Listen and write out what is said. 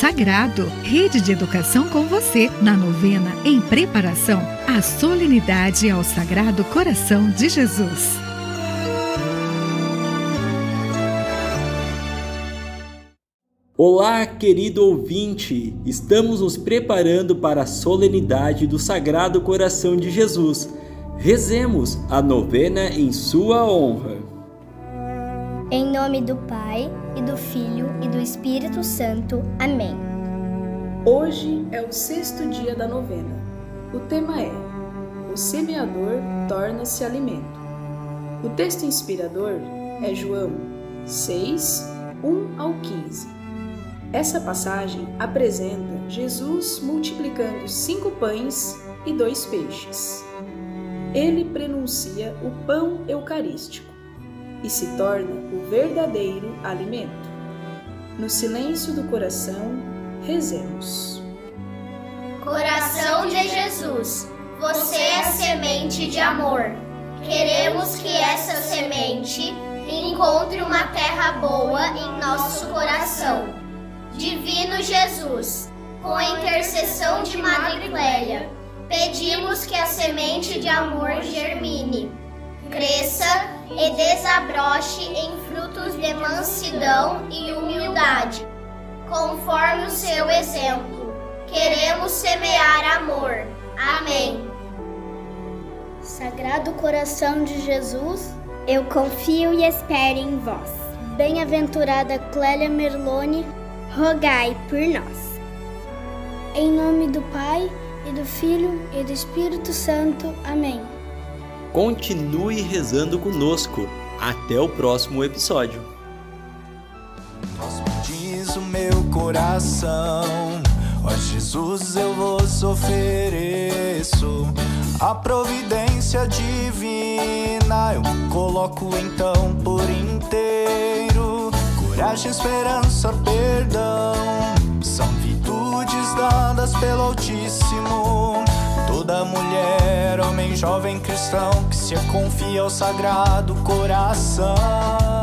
Sagrado, rede de educação com você, na novena em preparação à solenidade ao Sagrado Coração de Jesus. Olá, querido ouvinte! Estamos nos preparando para a solenidade do Sagrado Coração de Jesus. Rezemos a novena em sua honra. Em nome do Pai, e do Filho, e do Espírito Santo. Amém. Hoje é o sexto dia da novena. O tema é O semeador torna-se alimento. O texto inspirador é João 6, 1 ao 15. Essa passagem apresenta Jesus multiplicando cinco pães e dois peixes. Ele prenuncia o pão eucarístico e se torna o verdadeiro alimento. No silêncio do coração, rezemos. Coração de Jesus, você é semente de amor. Queremos que essa semente encontre uma terra boa em nosso coração. Divino Jesus, com a intercessão de Madre Clélia, pedimos que a semente de amor germine, cresça e desabroche em frutos de mansidão e humildade, conforme o seu exemplo. Queremos semear amor. Amém. Sagrado coração de Jesus, eu confio e espero em vós. Bem-aventurada Clélia Merlone, rogai por nós. Em nome do Pai, e do Filho, e do Espírito Santo. Amém. Continue rezando conosco. Até o próximo episódio. Diz o meu coração, ó Jesus, eu vos ofereço a providência divina. Eu coloco então por inteiro. Coragem, esperança, perdão jovem cristão que se confia ao sagrado coração.